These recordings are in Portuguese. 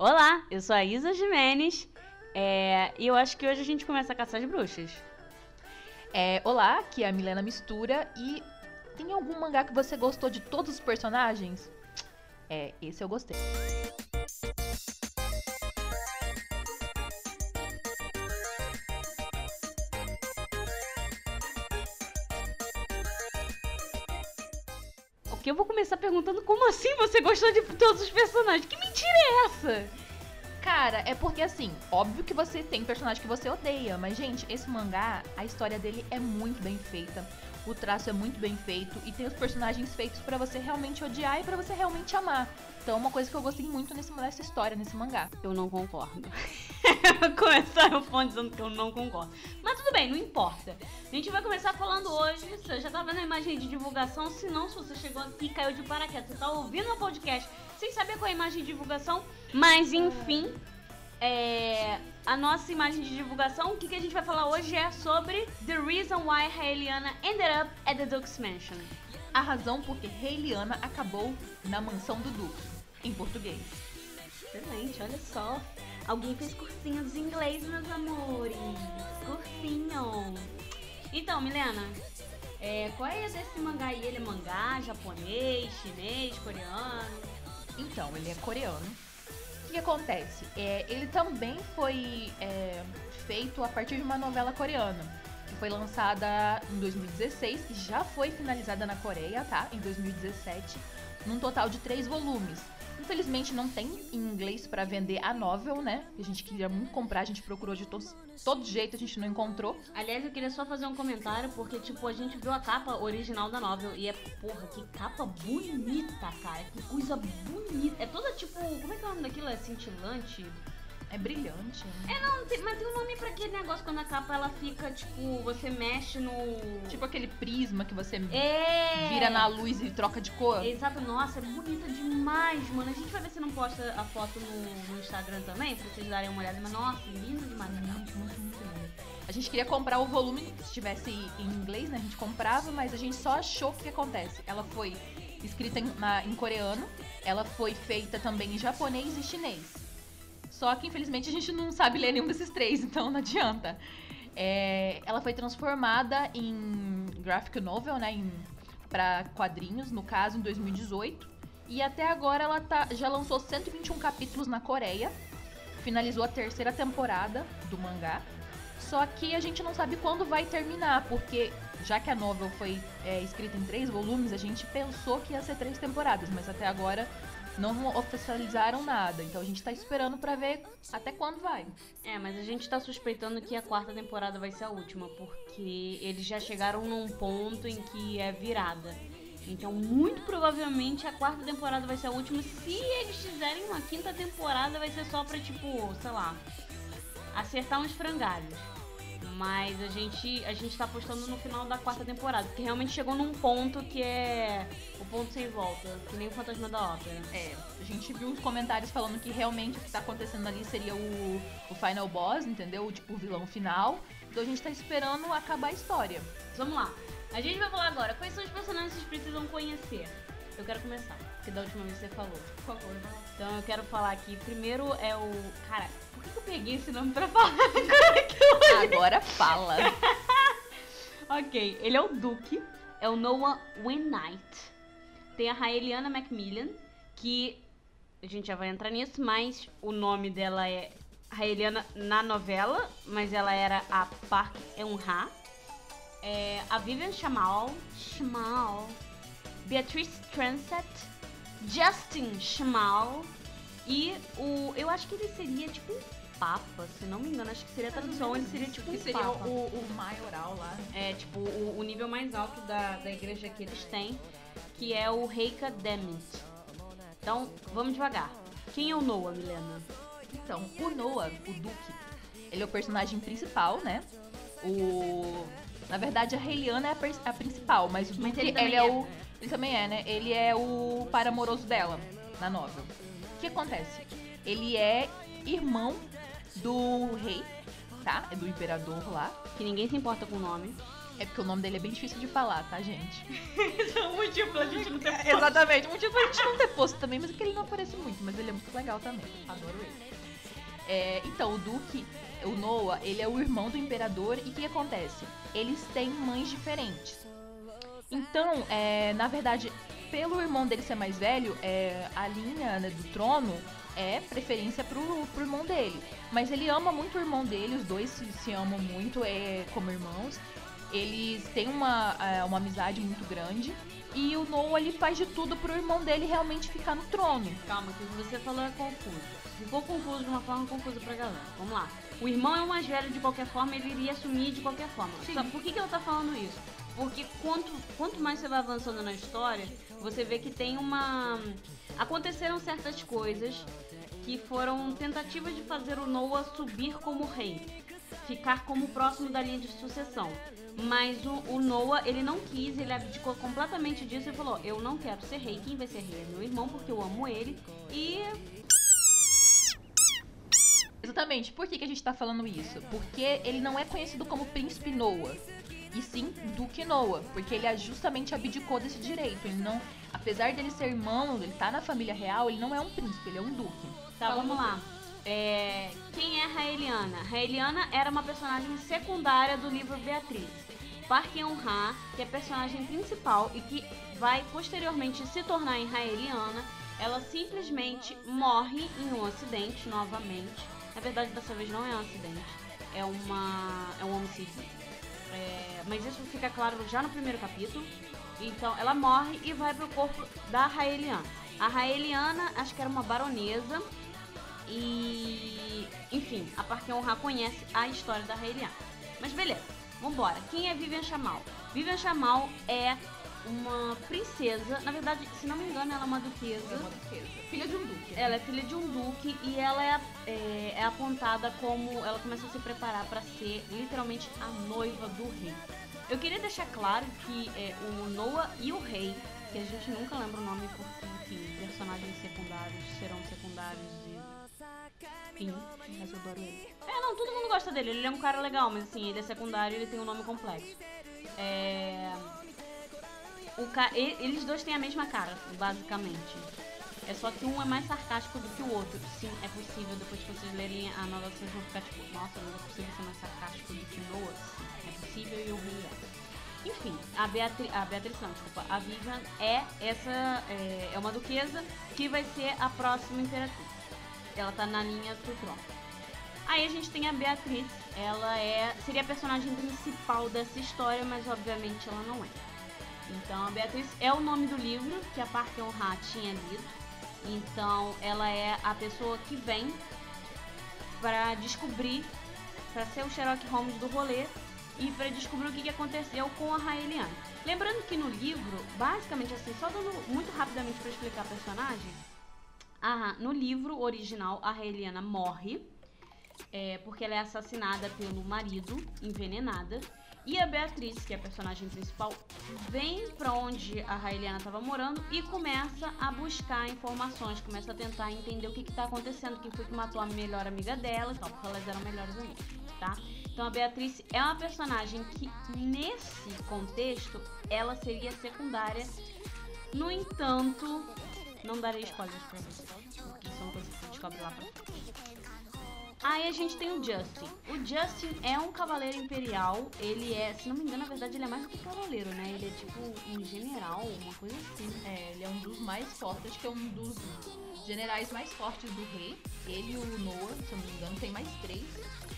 Olá, eu sou a Isa Jimenez é, e eu acho que hoje a gente começa a caçar as bruxas. É, olá, aqui é a Milena Mistura e tem algum mangá que você gostou de todos os personagens? É, esse eu gostei. Eu vou começar perguntando como assim você gostou de todos os personagens? Que mentira é essa? Cara, é porque assim, óbvio que você tem personagem que você odeia, mas gente, esse mangá, a história dele é muito bem feita. O traço é muito bem feito e tem os personagens feitos para você realmente odiar e para você realmente amar. Então, uma coisa que eu gostei muito nesse, nessa história, nesse mangá. Eu não concordo. Começar o fone dizendo que eu não concordo. Mas tudo bem, não importa. A gente vai começar falando hoje. Você já tá vendo a imagem de divulgação? Se não, se você chegou aqui e caiu de paraquedas, você tá ouvindo o podcast sem saber qual é a imagem de divulgação. Mas enfim, é, a nossa imagem de divulgação, o que, que a gente vai falar hoje é sobre The Reason Why Raeliana Ended Up at the Duke's Mansion. A razão por que Raeliana acabou na mansão do Duque, em português. Excelente, olha só. Alguém fez cursinho de inglês, meus amores. Cursinho. Então, Milena, é, qual é desse mangá aí? Ele é mangá, japonês, chinês, coreano? Então, ele é coreano. O que acontece? É, ele também foi é, feito a partir de uma novela coreana, que foi lançada em 2016 e já foi finalizada na Coreia, tá? Em 2017, num total de três volumes. Infelizmente não tem em inglês para vender a novel, né? A gente queria muito comprar, a gente procurou de todos, todo jeito, a gente não encontrou. Aliás, eu queria só fazer um comentário, porque, tipo, a gente viu a capa original da novel e é, porra, que capa bonita, cara. Que coisa bonita. É toda, tipo, como é que é o nome daquilo? É cintilante? É brilhante. Né? É, não, tem, mas tem um nome pra aquele negócio quando a capa ela fica, tipo, você mexe no. Tipo aquele prisma que você é... vira na luz e troca de cor. Exato, nossa, é bonita demais, mano. A gente vai ver se não posta a foto no, no Instagram também, pra vocês darem uma olhada. Mas nossa, lindo demais. Muito, muito, muito, muito lindo. A gente queria comprar o volume, se tivesse em inglês, né? A gente comprava, mas a gente só achou que, que acontece. Ela foi escrita em, na, em coreano, ela foi feita também em japonês e chinês. Só que infelizmente a gente não sabe ler nenhum desses três, então não adianta. É, ela foi transformada em graphic novel, né, para quadrinhos, no caso em 2018. E até agora ela tá, já lançou 121 capítulos na Coreia. Finalizou a terceira temporada do mangá. Só que a gente não sabe quando vai terminar, porque já que a novel foi é, escrita em três volumes, a gente pensou que ia ser três temporadas, mas até agora não oficializaram nada. Então a gente tá esperando para ver até quando vai. É, mas a gente tá suspeitando que a quarta temporada vai ser a última, porque eles já chegaram num ponto em que é virada. Então, muito provavelmente a quarta temporada vai ser a última. Se eles fizerem uma quinta temporada, vai ser só pra, tipo, sei lá, acertar uns frangalhos. Mas a gente, a gente tá apostando no final da quarta temporada, porque realmente chegou num ponto que é o ponto sem volta, que nem o Fantasma da Ópera. É, a gente viu os comentários falando que realmente o que tá acontecendo ali seria o, o final boss, entendeu? O tipo o vilão final. Então a gente tá esperando acabar a história. Vamos lá. A gente vai falar agora quais são os personagens que vocês precisam conhecer. Eu quero começar, porque da última vez você falou. Por favor, Então eu quero falar aqui. Primeiro é o. Cara, por que eu peguei esse nome pra falar? Agora fala. ok, ele é o Duke, é o Noah Wainwright. Tem a Raeliana Macmillan, que a gente já vai entrar nisso, mas o nome dela é Raeliana na novela, mas ela era a Park Eun-ha. É, a Vivian Chamal, Chamal, Beatrice Transet, Justin Chamal e o. Eu acho que ele seria tipo papa, se não me engano, acho que seria a tradução, ele seria tipo que um seria papa. o, o maioral lá. É, tipo, o, o nível mais alto da, da igreja que eles têm, que é o Reika Demit. Então, vamos devagar. Quem é o Noah, Milena? Então, o Noah, o Duque, ele é o personagem principal, né? O. Na verdade, a Reiliana é a, a principal, mas o Duque, Mas ele ele, também é, é. o. Ele também é, né? Ele é o par amoroso dela, na novel. O que acontece? Ele é irmão do rei, tá? É do imperador lá. Que ninguém se importa com o nome. É porque o nome dele é bem difícil de falar, tá, gente? É um motivo pra gente não ter É, Exatamente, um motivo pra gente não ter posto também, mas é que ele não aparece muito, mas ele é muito legal também. Adoro ele. É, então, o Duque, o Noah, ele é o irmão do imperador e o que acontece? Eles têm mães diferentes. Então, é, na verdade, pelo irmão dele ser mais velho, é, a linha né, do trono é preferência pro, pro irmão dele. Mas ele ama muito o irmão dele, os dois se, se amam muito é, como irmãos. Eles têm uma, é, uma amizade muito grande. E o Noah ele faz de tudo pro irmão dele realmente ficar no trono. Calma, que o que você falou é confuso. Ficou confuso de uma forma confusa pra galera. Vamos lá. O irmão é o mais velho de qualquer forma, ele iria assumir de qualquer forma. Sim. Só- por que, que ela tá falando isso? Porque quanto, quanto mais você vai avançando na história, você vê que tem uma. Aconteceram certas coisas que foram tentativas de fazer o Noah subir como rei. Ficar como próximo da linha de sucessão. Mas o, o Noah, ele não quis, ele abdicou completamente disso e falou: Eu não quero ser rei, quem vai ser rei é meu irmão, porque eu amo ele. E Exatamente. Por que, que a gente tá falando isso? Porque ele não é conhecido como Príncipe Noah. E sim Duque Noah. Porque ele justamente abdicou desse direito. Ele não. Apesar dele ser irmão, ele tá na família real, ele não é um príncipe, ele é um duque. Tá, vamos lá. É, quem é Raeliana? Raeliana era uma personagem secundária do livro Beatriz. Park Eun-ha, que é a personagem principal e que vai posteriormente se tornar em Raeliana, ela simplesmente morre em um acidente novamente. Na verdade, dessa vez não é um acidente, é, uma, é um homicídio. É, mas isso fica claro já no primeiro capítulo. Então, ela morre e vai pro corpo da Raeliana. A Raeliana, acho que era uma baronesa. E. Enfim, a Park Eun-ha conhece a história da Raeliana. Mas beleza, vambora. Quem é Vivian Chamal? Vivian Chamal é uma princesa. Na verdade, se não me engano, ela é uma duquesa. É uma duquesa. Filha de um duque. Ela é filha de um duque e ela é, é, é apontada como. Ela começa a se preparar para ser literalmente a noiva do rei. Eu queria deixar claro que é, o Noah e o rei, que a gente nunca lembra o nome porque, enfim, personagens secundários serão secundários Enfim, mas eu adoro ele. É, não, todo mundo gosta dele, ele é um cara legal, mas assim, ele é secundário e ele tem um nome complexo. É. O ca... Eles dois têm a mesma cara, basicamente. É só que um é mais sarcástico do que o outro. Sim, é possível, depois que vocês lerem a nova vocês vão ficar tipo, nossa, não é possível ser mais sarcástico do que Noah. Sim, é possível e eu ri. Enfim, a Beatriz, a Beatriz não, desculpa, a Vivian é essa, é, é uma duquesa que vai ser a próxima imperatriz. Ela tá na linha do trono. Aí a gente tem a Beatriz, ela é seria a personagem principal dessa história, mas obviamente ela não é. Então a Beatriz é o nome do livro que a Park Eun-ha tinha lido. Então ela é a pessoa que vem para descobrir, para ser o Sherlock Holmes do rolê e para descobrir o que, que aconteceu com a Raeliana. Lembrando que no livro, basicamente assim, só dando muito rapidamente para explicar a personagem, no livro original a Raeliana morre é, porque ela é assassinada pelo marido, envenenada. E a Beatriz, que é a personagem principal, vem pra onde a Raeliana estava morando e começa a buscar informações, começa a tentar entender o que, que tá acontecendo, quem foi que matou a melhor amiga dela e tal, porque elas eram melhores amigas, tá? Então a Beatriz é uma personagem que, nesse contexto, ela seria secundária. No entanto, não darei spoilers pra vocês, porque isso é uma coisa que descobre lá pra frente. Aí a gente tem o Justin. O Justin é um cavaleiro imperial. Ele é, se não me engano, na verdade, ele é mais do que cavaleiro, né? Ele é tipo um general, uma coisa assim. É, ele é um dos mais fortes, que é um dos generais mais fortes do rei. Ele e o Noah, se não me engano, tem mais três.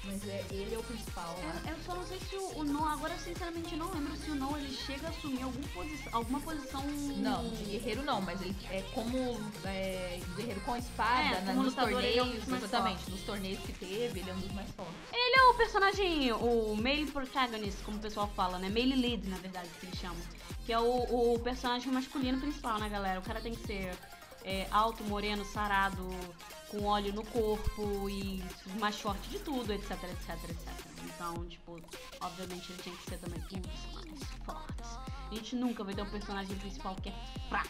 Mas é, ele é o principal lá. Eu, eu só não sei se o, o Noah, agora sinceramente não lembro se o Noah ele chega a assumir algum posi alguma posição. Não, de guerreiro não, mas ele é como é, guerreiro com espada É, como nos é torneios, mais exatamente, nos torneios que teve, ele é um dos mais fortes. Ele é o personagem, o male protagonist, como o pessoal fala, né? Male lead, na verdade, que eles chamam. Que é o, o personagem masculino principal, né, galera? O cara tem que ser é, alto, moreno, sarado, com óleo no corpo e mais forte de tudo, etc, etc, etc. Então, tipo, obviamente ele tem que ser também um dos mais fortes. A gente nunca vai ter um personagem principal que é fraco.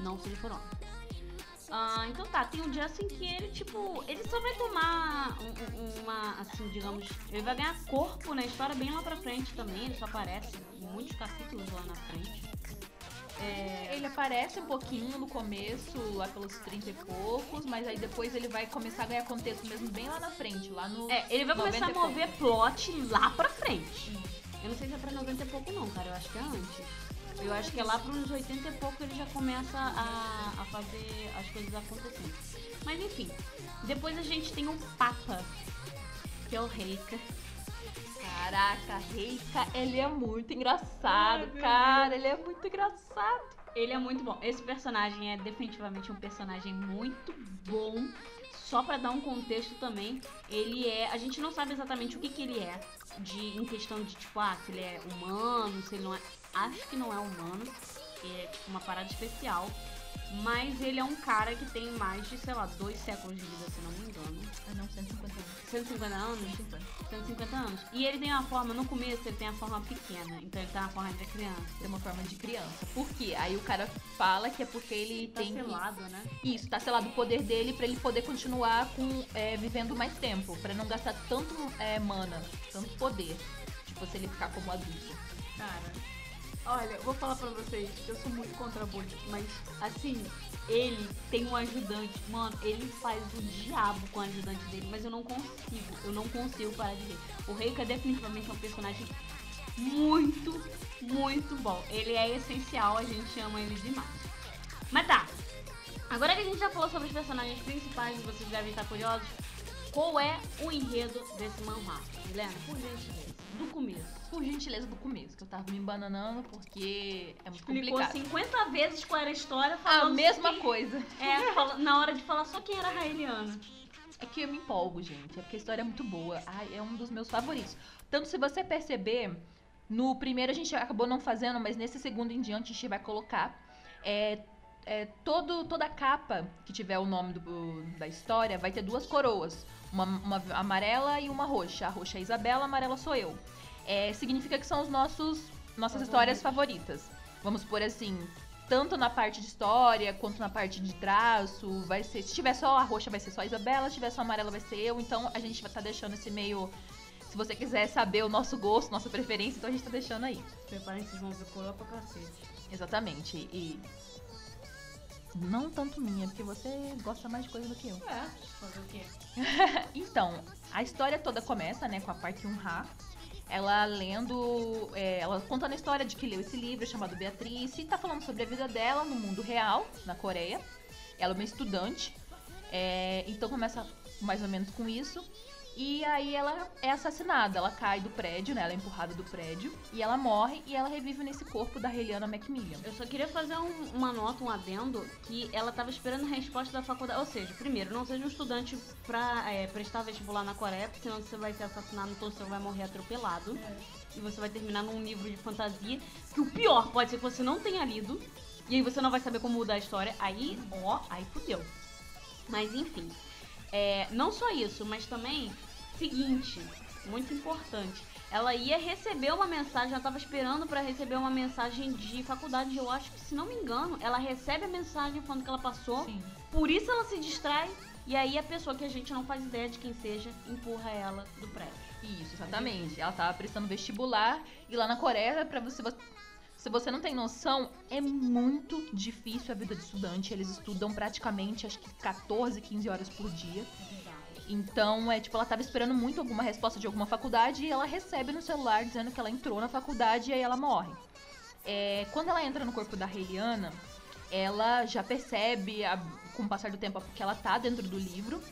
Não se ele for homem. Ah, então tá, tem o Justin que ele, tipo, ele só vai tomar um- um- uma, assim, digamos, ele vai ganhar corpo na história bem lá pra frente também, ele só aparece em muitos capítulos lá na frente. É, Ele aparece um pouquinho no começo, lá pelos 30 e poucos, mas aí depois ele vai começar a ganhar contexto mesmo bem lá na frente, lá no. é, ele vai começar a 90 pouco. mover plot lá pra frente. Eu não sei se é pra 90 e pouco não, cara, eu acho que é antes. Eu acho que é lá pros 80 e pouco ele já começa a, a fazer as coisas acontecerem. Mas enfim, depois a gente tem o Papa, que é o Reika. Caraca, Reika, ele é muito Ai, engraçado, meu cara. Ele é muito engraçado. Ele é muito bom. Esse personagem é definitivamente um personagem muito bom. Só pra dar um contexto também, ele é. A gente não sabe exatamente o que, que ele é. De, em questão de, tipo, ah, se ele é humano, se ele não é. Acho que não é humano. É tipo uma parada especial. Mas ele é um cara que tem mais de, sei lá, dois séculos de vida, se não me engano. Ah, não, 150 anos. 150 anos? 150 anos. E ele tem uma forma, no começo, ele tem a forma pequena. Então ele tá na forma de criança. Tem uma forma de criança. Por quê? Aí o cara fala que é porque ele Tá tem. que- selado, né? Isso, tá selado o poder dele pra ele poder continuar com é, vivendo mais tempo, pra não gastar tanto é, mana, tanto poder. Tipo, se ele ficar como adulto. Cara, olha, eu vou falar pra vocês, eu sou muito contra bullying, mas assim, ele tem um ajudante, mano, ele faz o diabo com o ajudante dele, mas eu não consigo, eu não consigo parar de ver. O Reika definitivamente é um personagem muito, muito bom. Ele é essencial, a gente ama ele demais. Mas tá, agora que a gente já falou sobre os personagens principais vocês devem estar curiosos, qual é o enredo desse manhwa? Helena, por gentileza, do começo. Por gentileza do começo, que eu tava me embananando porque é muito Explicou complicado. 50 vezes qual era a história, A falando mesma que- coisa. É, fala- na hora de falar só quem era a Raeliana. É que eu me empolgo, gente. É porque a história é muito boa. Ai, é um dos meus favoritos. Tanto se você perceber, no primeiro a gente acabou não fazendo, mas nesse segundo em diante a gente vai colocar. É, é, todo, toda a capa que tiver o nome do- da história vai ter duas coroas. Uma, uma amarela e uma roxa. A roxa é a Isabela, a amarela sou eu. É, significa que são os nossos nossas histórias favoritas. Vamos por assim, tanto na parte de história quanto na parte de traço, vai ser, se tiver só a roxa vai ser só a Isabela, se tiver só a amarela vai ser eu, então a gente vai estar deixando esse meio se você quiser saber o nosso gosto, nossa preferência, então a gente tá deixando aí. Preparem, vocês vão ver coroa pra cacete. Exatamente. E não tanto minha, porque você gosta mais de coisa do que eu. É, fazer o quê? Então, a história toda começa, né, com a Park Yun-ha. Ela lendo, é, ela contando a história de que leu esse livro chamado Beatriz e tá falando sobre a vida dela no mundo real, na Coreia. Ela é uma estudante, é, então começa mais ou menos com isso. E aí ela é assassinada, ela cai do prédio, né, ela é empurrada do prédio e ela morre e ela revive nesse corpo da Helena Macmillan. Eu só queria fazer um- uma nota, um adendo, que ela tava esperando a resposta da faculdade. Ou seja, primeiro, não seja um estudante pra é, prestar vestibular na Coreia, porque senão você vai ser assassinado, então você vai morrer atropelado. E você vai terminar num livro de fantasia, que o pior pode ser que você não tenha lido, e aí você não vai saber como mudar a história. Aí, ó, aí fudeu. Mas enfim. É, não só isso, mas também, seguinte, muito importante. Ela ia receber uma mensagem, ela tava esperando pra receber uma mensagem de faculdade. Eu acho que, se não me engano, ela recebe a mensagem falando que ela passou. Sim. Por isso ela se distrai. E aí a pessoa que a gente não faz ideia de quem seja empurra ela do prédio. Isso, exatamente. Ela tava prestando vestibular e lá na Coreia, para você se você não tem noção, é muito difícil a vida de estudante. Eles estudam praticamente acho que 14, 15 horas por dia. Então, é tipo, ela tava esperando muito alguma resposta de alguma faculdade e ela recebe no celular dizendo que ela entrou na faculdade e aí ela morre. É, quando ela entra no corpo da Reiliana, ela já percebe, a- com o passar do tempo, porque ela tá dentro do livro.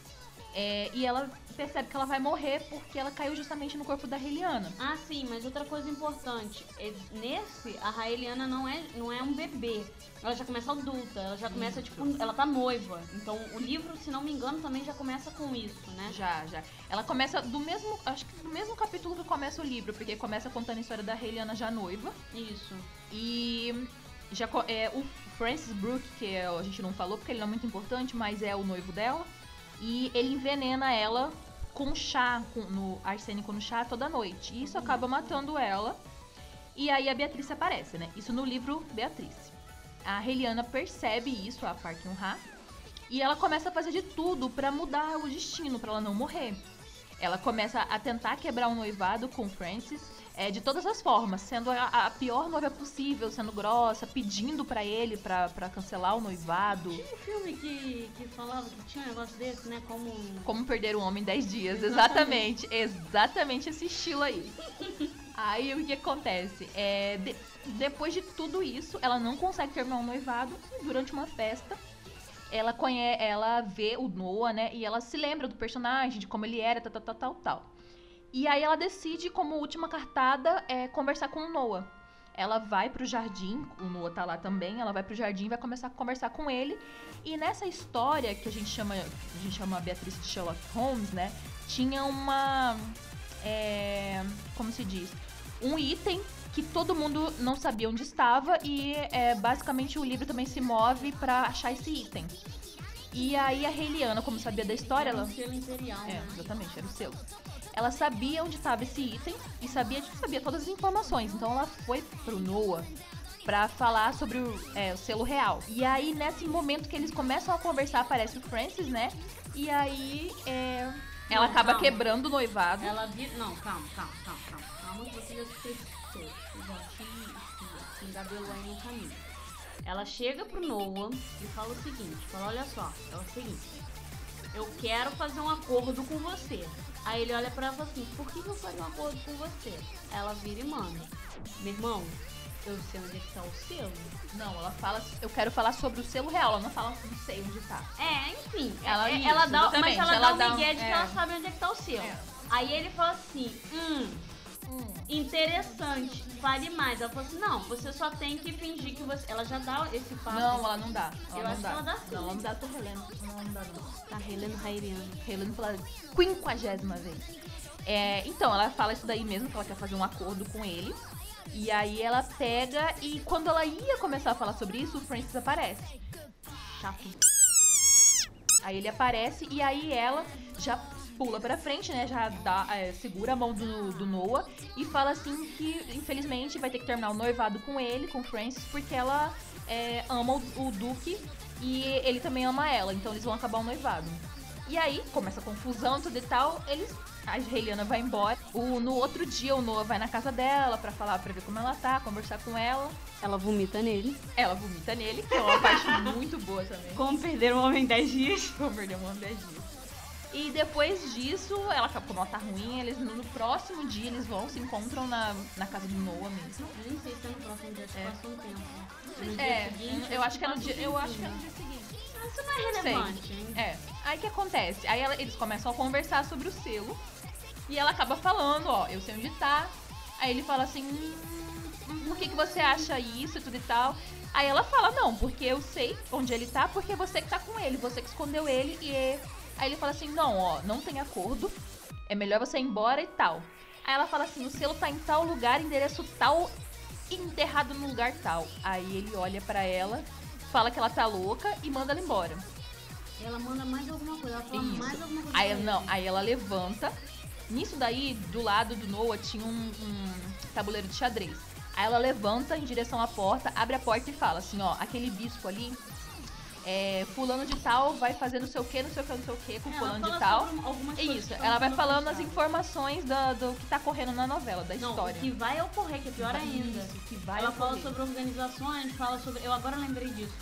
É, e ela percebe que ela vai morrer porque ela caiu justamente no corpo da Reiliana. Ah, sim, mas outra coisa importante. é, nesse, a Raeliana não é, não é um bebê. Ela já começa adulta, ela já começa, tipo, ela tá noiva. Então o livro, se não me engano, também já começa com isso, né? Já, já. Ela começa do mesmo, acho que do mesmo capítulo que começa o livro, porque começa contando a história da Reiliana já noiva. Isso. E já é, o Francis Brooke, que é, a gente não falou porque ele não é muito importante, mas é o noivo dela. E ele envenena ela com chá, com, no arsênico no chá toda noite. E isso acaba matando ela. E aí a Beatriz aparece, né? Isso no livro Beatriz. A Heliana percebe isso, a Park Yun-ha. E ela começa a fazer de tudo pra mudar o destino, pra ela não morrer. Ela começa a tentar quebrar o noivado com Francis é, de todas as formas, sendo a, a pior noiva possível, sendo grossa, pedindo pra ele pra, pra cancelar o noivado. Tinha um filme que, que falava que tinha um negócio desse, né? Como. Como perder um homem em 10 dias, exatamente. Exatamente esse estilo aí. Aí o que acontece? É, de- depois de tudo isso, ela não consegue terminar o noivado e durante uma festa. Ela conhece, ela vê o Noah, né? E ela se lembra do personagem, de como ele era, tal, tal, tal, tal, tal. E aí ela decide, como última cartada, é, conversar com o Noah. Ela vai pro jardim, o Noah tá lá também, ela vai pro jardim e vai começar a conversar com ele. E nessa história que a gente chama, a gente chama a Beatriz de Sherlock Holmes, né? Tinha uma. é, como se diz? Um item que todo mundo não sabia onde estava e é, basicamente o livro também se move pra achar esse item. E aí a Reiliana, como sabia da história, Era ela. um selo imperial. É, né? exatamente, era o selo. Ela sabia onde estava esse item e sabia, sabia todas as informações. Então ela foi pro Noah pra falar sobre o, é, o selo real. E aí, nesse momento que eles começam a conversar, aparece o Francis, né? E aí é, ela Não, acaba calma. quebrando o noivado. Ela vira. Não, calma, calma, calma, calma. Calma que você já esqueceu. Eu Já te, te engabelou aí no caminho. Ela chega pro Noah e fala o seguinte: fala, olha só, é o seguinte. Eu quero fazer um acordo com você. Aí ele olha pra ela e fala assim, por que eu faria um acordo com você? Ela vira e manda. Meu irmão, eu sei onde é que tá o selo. Não, ela fala, eu quero falar sobre o selo real. Ela não fala, não sei onde tá. É, enfim. Ela- é- isso, ela dá, mas ela, ela dá um um- migué de que é. ela sabe onde é que tá o selo. É. Aí ele fala assim, hum, interessante, fale mais. Ela falou assim, não, você só tem que fingir que você... Ela já dá esse passo. Não, ela não dá. Ela Eu não acho dá. que ela dá sim. Não, ela não dá, tô relendo. Não, não dá não. Tá relendo Rairiano. Relendo pela quinquagésima vez. É, então, ela fala isso daí mesmo, que ela quer fazer um acordo com ele. E aí ela pega e quando ela ia começar a falar sobre isso, o Francis aparece. Chato. Aí ele aparece e aí ela já pula pra frente, né? Já dá, é, segura a mão do, do Noah e fala assim que infelizmente vai ter que terminar o noivado com ele, com o Francis, porque ela é, ama o, o Duke e ele também ama ela, então eles vão acabar o noivado. E aí começa a confusão, tudo e tal, eles. A Reiliana vai embora. O, no outro dia, o Noah vai na casa dela pra falar, pra ver como ela tá, conversar com ela. Ela vomita nele. Ela vomita nele, que é uma parte muito boa também. Como perder um homem em 10 dias. Vou perder um ano 10 dias. E depois disso, ela, como ela tá ruim, eles no próximo dia eles vão, se encontram na, na casa do Noah mesmo. Eu nem sei se é no próximo dia, se É. passou um tempo. No dia É, seguinte, eu acho que é no dia. Eu acho que é no dia seguinte. Isso não é Não sei. relevante, hein? É. Aí o que acontece? Aí ela- eles começam a conversar sobre o selo. E ela acaba falando, ó, eu sei onde tá. Aí ele fala assim, hum, por que, que você acha isso e tudo e tal? Aí ela fala, não, porque eu sei onde ele tá, porque você que tá com ele, você que escondeu ele e. Aí ele fala assim, não, ó, não tem acordo. É melhor você ir embora e tal. Aí ela fala assim, o selo tá em tal lugar, endereço tal, enterrado no lugar tal. Aí ele olha pra ela, fala que ela tá louca e manda ela embora. Ela manda mais alguma coisa, ela fala Isso. mais alguma coisa. Aí, não, aí ela levanta. Nisso daí, do lado do Noah, tinha um, um tabuleiro de xadrez. Aí ela levanta em direção à porta, abre a porta e fala assim, ó, aquele bispo ali, é, fulano de tal vai fazer não sei o que, não sei o que, não sei o que, com Ela fulano fala de tal. É isso, ela vai falando as informações da- do, que tá correndo na novela, da Não, história. o que vai ocorrer, que é pior ainda. Isso, que vai ela fala ocorrer. sobre organizações, fala sobre. Eu agora lembrei disso.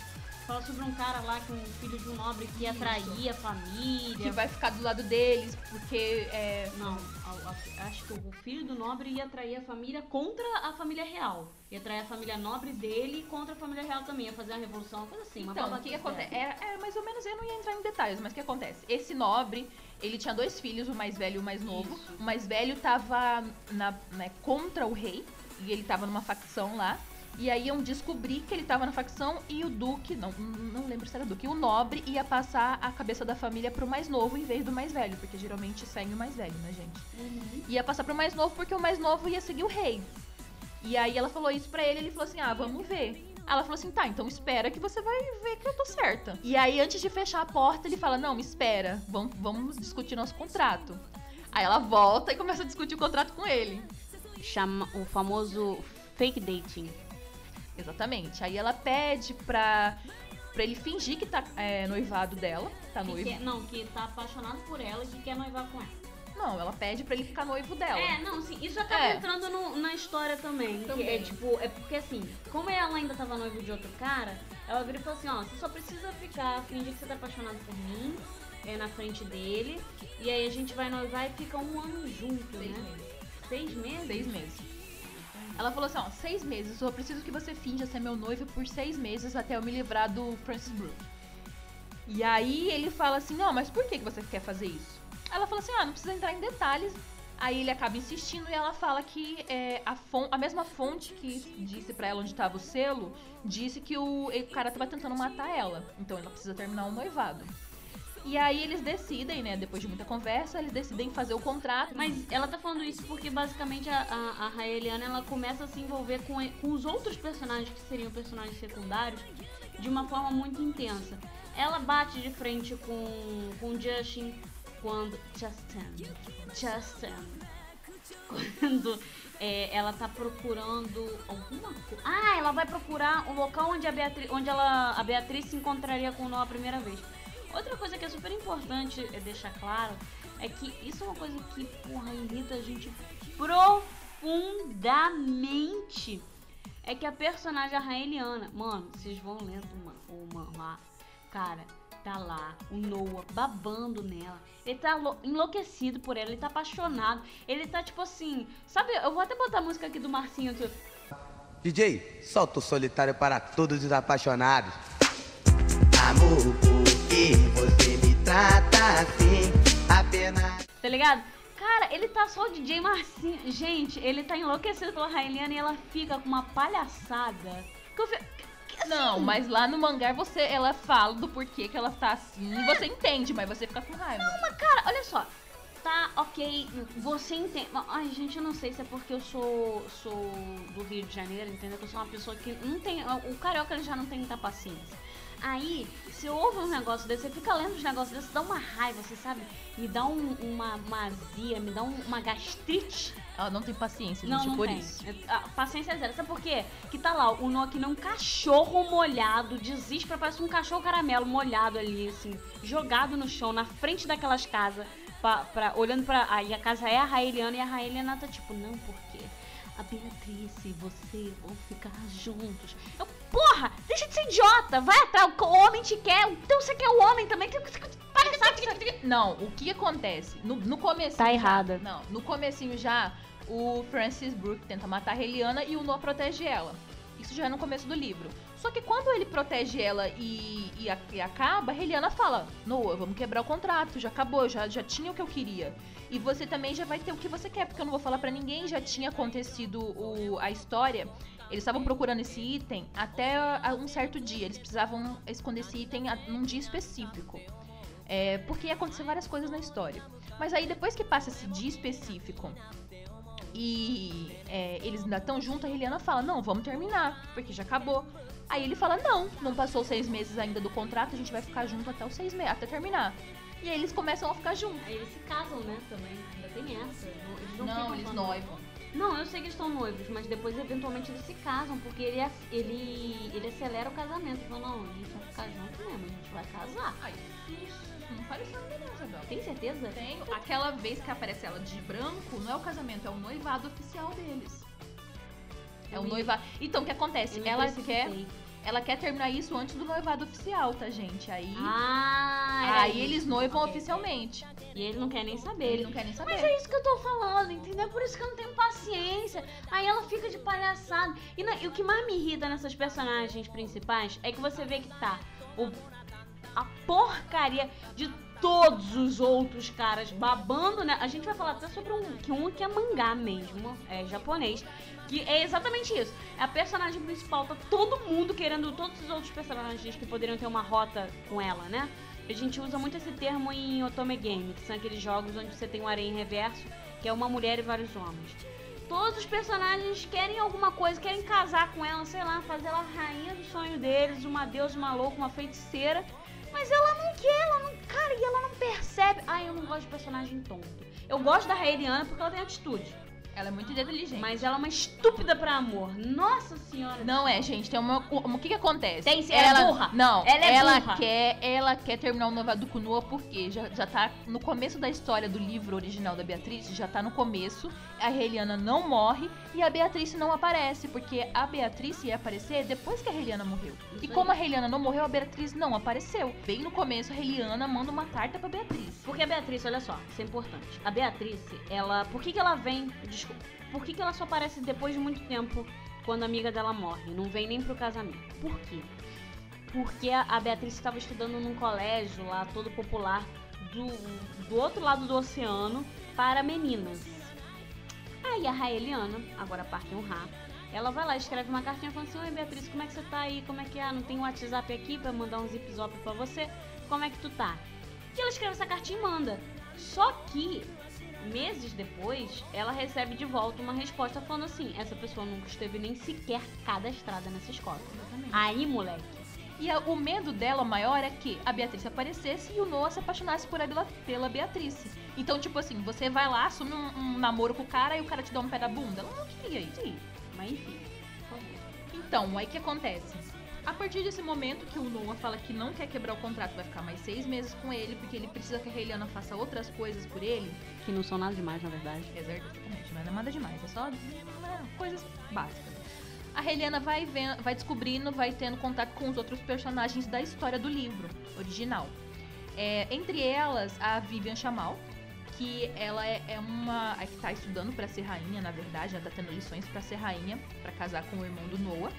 Fala sobre um cara lá que um filho de um nobre que atraía a família. Que vai ficar do lado deles, porque é, Não, a- a- acho que o filho do nobre ia atrair a família contra a família real. Ia atrair a família nobre dele contra a família real também. Ia fazer uma revolução, uma coisa assim. uma Então, o que, que acontece? É, é, mais ou menos, eu não ia entrar em detalhes, mas o que acontece? Esse nobre, ele tinha dois filhos, o mais velho e o mais novo. Isso. O mais velho tava na, né, contra o rei, e ele tava numa facção lá. E aí iam descobrir que ele tava na facção e o duque, não, não lembro se era o duque, o nobre ia passar a cabeça da família pro mais novo em vez do mais velho, porque geralmente segue o mais velho, né, gente? Uhum. ia passar pro mais novo porque o mais novo ia seguir o rei. E aí ela falou isso pra ele, ele falou assim: "Ah, vamos ver". Ela falou assim: "Tá, então espera que você vai ver que eu tô certa". E aí antes de fechar a porta, ele fala: "Não, espera, vamos, vamos discutir nosso contrato". Aí ela volta e começa a discutir o contrato com ele. Chama o famoso fake dating. Exatamente. Aí ela pede pra pra ele fingir que tá é, noivado dela, tá Que noivo. quer- não, que tá apaixonado por ela e que quer noivar com ela. Não, ela pede pra ele ficar noivo dela. É, não, sim, isso acaba É. entrando no- na história também. Que Também. é tipo, é porque assim, como ela ainda tava noiva de outro cara, ela virou e falou assim, ó, você só precisa ficar, fingir que você tá apaixonado por mim, é na frente dele, e aí a gente vai noivar e fica um ano junto, Seis né? meses. Seis meses? Seis meses. Ela falou assim, ó, seis meses, eu preciso que você finja ser meu noivo por seis meses até eu me livrar do Francis Brook. E aí ele fala assim, não, mas por que, você quer fazer isso? Ela fala assim, ah, não precisa entrar em detalhes. Aí ele acaba insistindo e ela fala que é, a, a mesma fonte que disse pra ela onde tava o selo, disse que o, o cara tava tentando matar ela. Então ela precisa terminar o noivado. E aí eles decidem, né, depois de muita conversa, eles decidem fazer o contrato. Mas ela tá falando isso porque basicamente a, a, a Raeliana ela começa a se envolver com, com os outros personagens que seriam personagens secundários de uma forma muito intensa. Ela bate de frente com, com Justin quando. Justin. Justin. Quando é, ela tá procurando alguma coisa. Ah, ela vai procurar o local onde a Beatriz, onde ela, a Beatriz se encontraria com o Noah a primeira vez. Outra coisa que é super importante é deixar claro é que isso é uma coisa que, porra, irrita a gente profundamente. É que a personagem a Raeliana, mano, vocês vão lendo uma- o manhwa, cara, tá lá, o Noah babando nela. Ele tá lo- enlouquecido por ela, ele tá apaixonado. Ele tá tipo assim, sabe, eu vou até botar a música aqui do Marcinho aqui. DJ, solta o solitário para todos os apaixonados. Amor, por que você me trata assim? Apenas. Tá ligado? Cara, ele tá só o DJ Marcinho. Gente, ele tá enlouquecido pela Raeliana e ela fica com uma palhaçada. Que eu fico- assim, Não, mas lá no mangá você, ela fala do porquê que ela tá assim, e você entende, mas você fica com raiva. Mas, cara, olha só. Tá, ok, você entende. Ai, gente, eu não sei se é porque eu sou, sou do Rio de Janeiro, entendeu? Que eu sou uma pessoa que não tem. O carioca ele já não tem muita paciência. Aí, se ouve um negócio desse, você fica lendo os negócios desses, dá uma raiva, você sabe? Me dá um- uma, uma azia, me dá um- uma gastrite. Ela não tem paciência, Não, gente, não por tem. isso. É, A paciência é zero. Sabe por quê? Que tá lá o que nem um cachorro molhado, desiste, parece um cachorro caramelo molhado ali, assim, jogado no chão, na frente daquelas casas, pra, pra- olhando pra. Aí a casa é a Raeliana e a Raeliana tá tipo, não, porque a Beatriz e você vão ficar juntos. Eu, porra, deixa de ser idiota, vai atrás, o homem te quer, então você quer o homem também, Não, o que acontece? No, no começo. Tá errada. Não, no comecinho já, o Francis Brook tenta matar a Heliana e o Noah protege ela. Isso já é no começo do livro. Só que quando ele protege ela e, e, e acaba, a Heliana fala: Noah, vamos quebrar o contrato, já acabou, já, já tinha o que eu queria. E você também já vai ter o que você quer, porque eu não vou falar pra ninguém, já tinha acontecido o, a história. Eles estavam procurando esse item até um certo dia. Eles precisavam esconder esse item num dia específico. É, porque ia acontecer várias coisas na história. Mas aí depois que passa esse dia específico e é, eles ainda estão juntos, a Heliana fala, não, vamos terminar, porque já acabou. Aí ele fala, não, não passou seis meses ainda do contrato, a gente vai ficar junto até os seis meses, até terminar. E aí eles começam a ficar juntos. Aí eles se casam, né, também. Ainda tem essa. Não, eles não, Não, eles noivam. Não, eu sei que eles estão noivos, mas depois eventualmente eles se casam, porque ele, ele, ele acelera o casamento. Fala, não, a gente vai ficar junto mesmo, a gente vai casar. Ai, isso. Não fale isso não, Isabel. Tem certeza? Tem. Aquela vez que aparece ela de branco, não é o casamento, é o noivado oficial deles. É me- noivado. Então, o que acontece? Eu Ela quer, ela quer terminar isso antes do noivado oficial, tá, gente? Aí, Ah, aí isso. eles noivam Ok. oficialmente. E ele não quer nem saber. Ele não quer nem saber. Mas é isso que eu tô falando, entendeu? Por isso que eu não tenho paciência. Aí ela fica de palhaçada. E, na- e o que mais me irrita nessas personagens principais é que você vê que tá o, a porcaria de todos os outros caras babando, né? A gente vai falar até sobre um que um que é mangá mesmo, é japonês, que é exatamente isso. É a personagem principal, tá todo mundo querendo todos os outros personagens que poderiam ter uma rota com ela, né? A gente usa muito esse termo em Otome Game, que são aqueles jogos onde você tem um areia em reverso, que é uma mulher e vários homens. Todos os personagens querem alguma coisa, querem casar com ela, sei lá, fazer ela a rainha do sonho deles, uma deusa, uma louca, uma feiticeira. Mas ela não quer, ela não. Cara, e ela não percebe. Ai, eu não gosto de personagem tonto. Eu gosto da Raeliana porque ela tem atitude. Ela é muito inteligente. Mas ela é uma estúpida pra amor. Nossa senhora. Não é, gente. Tem uma. O, o que que acontece? Tem sim, ela é burra. Não, Ela é ela burra. quer, ela quer terminar o noivado com Noah porque já, já tá no começo da história do livro original da Beatriz, já tá no começo. A Reliana não morre e a Beatriz não aparece, porque a Beatriz ia aparecer depois que a Reliana morreu. Isso e aí. como a Reliana não morreu, a Beatriz não apareceu. Bem no começo, a Reliana manda uma carta pra Beatriz. Porque a Beatriz, olha só, isso é importante. A Beatriz, ela. Por que, que ela vem. Desculpa. Por que, que ela só aparece depois de muito tempo quando a amiga dela morre? Não vem nem pro casamento. Por quê? Porque a, Beatriz estava estudando num colégio lá, todo popular, do, do outro lado do oceano, para meninas. Aí a Raeliana, agora parte um Ra, ela vai lá, escreve uma cartinha falando assim: Oi Beatriz, como é que você tá aí? Como é que é? Não tem um WhatsApp aqui pra mandar um zip zop pra você? Como é que tu tá? E ela escreve essa cartinha e manda. Só que, meses depois, ela recebe de volta uma resposta falando assim: essa pessoa nunca esteve nem sequer cadastrada nessa escola. Aí, moleque, E a- o medo dela maior é que a Beatriz aparecesse e o Noah se apaixonasse por ela pela Beatriz. Então, tipo assim, você vai lá, assume um, um namoro com o cara e o cara te dá um pé da bunda. Ela não queria isso. sim, mas enfim. Então, aí o que acontece? A partir desse momento que o Noah fala que não quer quebrar o contrato, vai ficar mais seis meses com ele, porque ele precisa que a Reliana faça outras coisas por ele. Que não são nada demais, na verdade. Exatamente, não é nada demais, é só né, coisas básicas. A Reliana vai, vendo, vai descobrindo, vai tendo contato com os outros personagens da história do livro original. É, entre elas, a Vivian Chamal, que ela é, é uma. É que tá estudando pra ser rainha, na verdade, ela tá tendo lições pra ser rainha, pra casar com o irmão do Noah.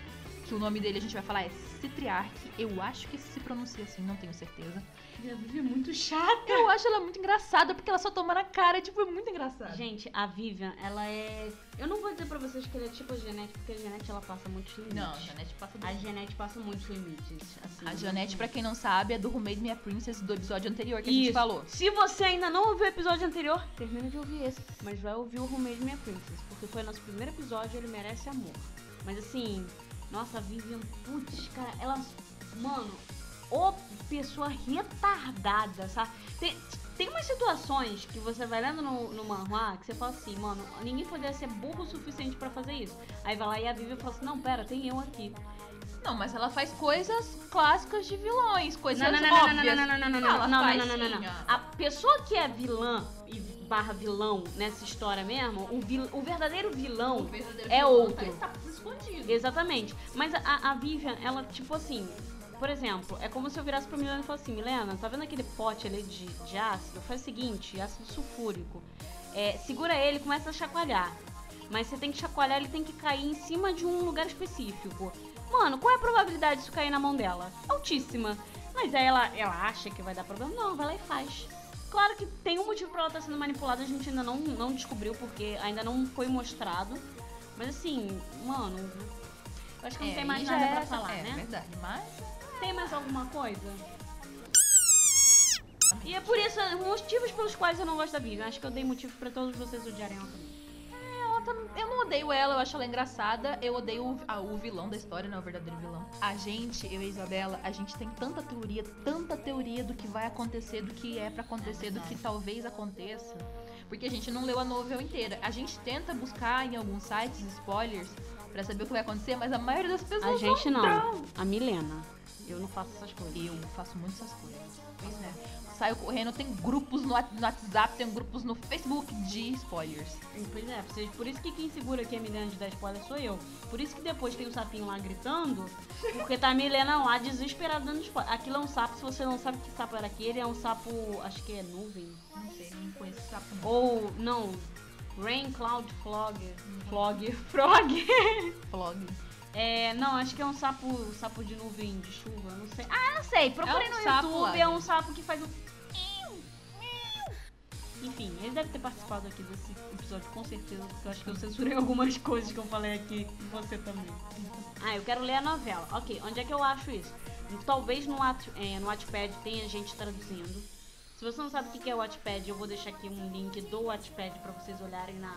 Que o nome dele a gente vai falar é Citriarque. Eu acho que se pronuncia assim, não tenho certeza. A Vivi é muito chata. Eu acho ela muito engraçada, porque ela só toma na cara, tipo, é muito engraçada. Gente, a Vivian, ela é. Eu não vou dizer pra vocês que ela é tipo a Janete, porque a Janete ela passa muitos limites. Não, a Janete passa A Janete passa muitos limites. Assim, A Janete, pra quem não sabe, é do Who Made Me a Princess do episódio anterior que a Isso. gente falou. Se você ainda não ouviu o episódio anterior, termina de ouvir esse. Mas vai ouvir o Who Made Me a Princess. Porque foi nosso primeiro episódio ele merece amor. Mas assim, nossa, a Vivian, putz, cara, ela. Mano, ô pessoa retardada, sabe? Tem, tem umas situações que você vai lendo no, no manhwa que você fala assim, mano, ninguém poderia ser burro o suficiente pra fazer isso. Aí vai lá e a Vivian fala assim, não, pera, tem eu aqui. Não, mas ela faz coisas clássicas de vilões, coisas Não, não, não, não, não, óbvias. não, não, não, não, Ela não, não, faz não, não, não, sim, não. ó. A pessoa que é vilã e barra vilão nessa história mesmo, o, vil- o verdadeiro vilão O verdadeiro é vilão outro. Tá, tá escondido. Exatamente. Mas a, a Vivian, ela, tipo assim, por exemplo, é como se eu virasse pra Milena e falasse assim, Milena, tá vendo aquele pote ali de, de ácido? Faz o seguinte, ácido sulfúrico. É, segura ele e começa a chacoalhar. Mas você tem que chacoalhar, ele tem que cair em cima de um lugar específico. Mano, qual é a probabilidade disso cair na mão dela? Altíssima. Mas aí ela, ela acha que vai dar problema? Não, vai lá e faz. Claro que tem um motivo pra ela estar sendo manipulada, a gente ainda não, não descobriu, porque ainda não foi mostrado. Mas assim, mano, eu acho que não tem mais nada é pra essa- falar, é, né? verdade, mas... Tem mais alguma coisa? E é por isso, motivos pelos quais eu não gosto da Vivian. Acho que eu dei motivo pra todos vocês odiarem ela também. Tá- eu não odeio ela, eu acho ela engraçada. Eu odeio o, ah, o vilão da história, não é o verdadeiro vilão. A gente, eu e a Isabela, a gente tem tanta teoria, tanta teoria do que vai acontecer, do que é pra acontecer, do que talvez aconteça. Porque a gente não leu a novel inteira. A gente tenta buscar em alguns sites spoilers pra saber o que vai acontecer, mas a maioria das pessoas A gente não. não. A Milena. Eu não faço essas coisas. Eu faço muito essas coisas. Saio correndo, tem grupos no Whats- no WhatsApp, tem grupos no Facebook de spoilers. Pois é, por isso que quem segura aqui a Milena de 10 spoiler sou eu. Por isso que depois tem o sapinho lá gritando, porque tá a Milena lá desesperada dando spoiler. Aquilo é um sapo, se você não sabe que sapo era aquele, é um sapo, acho que é nuvem. Não sei, não conheço esse sapo. Ou, não, Rain Cloud Flog. Flog. Frog. Flog. É, não, acho que é um sapo, sapo de nuvem de chuva, não sei. Ah, não sei, procurem É um no sapo YouTube, é um sapo que faz o... Enfim, ele deve ter participado aqui desse episódio, com certeza, porque eu acho que eu censurei algumas coisas que eu falei aqui, e você também. Ah, eu quero ler a novela. Ok, onde é que eu acho isso? Talvez no, Watt, é, no Wattpad tenha gente traduzindo. Se você não sabe o que é o Wattpad, eu vou deixar aqui um link do Wattpad pra vocês olharem na,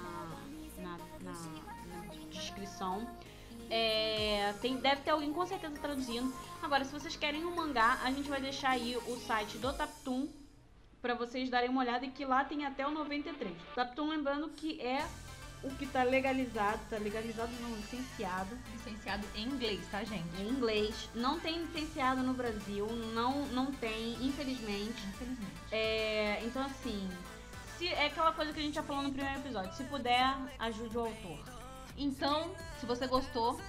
na, na- na descrição. É, tem, deve ter alguém com certeza traduzindo. Agora, se vocês querem um mangá, a gente vai deixar aí o site do Taptoon pra vocês darem uma olhada e que lá tem até o 93. Taptoon lembrando que é o que tá legalizado, tá legalizado não, licenciado Licenciado em inglês, tá, gente? em inglês. Não tem licenciado no Brasil, não, não tem, infelizmente. Infelizmente. É, então assim, se, é aquela coisa que a gente já falou no primeiro episódio. Se puder, ajude o autor. Então, se você gostou,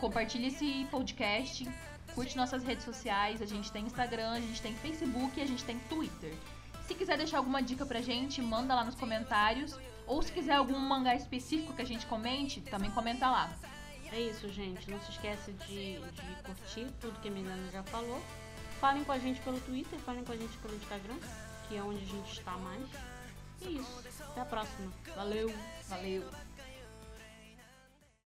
compartilhe esse podcast, curte nossas redes sociais, a gente tem Instagram, a gente tem Facebook e a gente tem Twitter. Se quiser deixar alguma dica pra gente, manda lá nos comentários. Ou se quiser algum mangá específico que a gente comente, também comenta lá. É isso, gente. Não se esquece de, de curtir tudo que a Milena já falou. Falem com a gente pelo Twitter, falem com a gente pelo Instagram, que é onde a gente está mais. E isso. Até a próxima. Valeu! Valeu!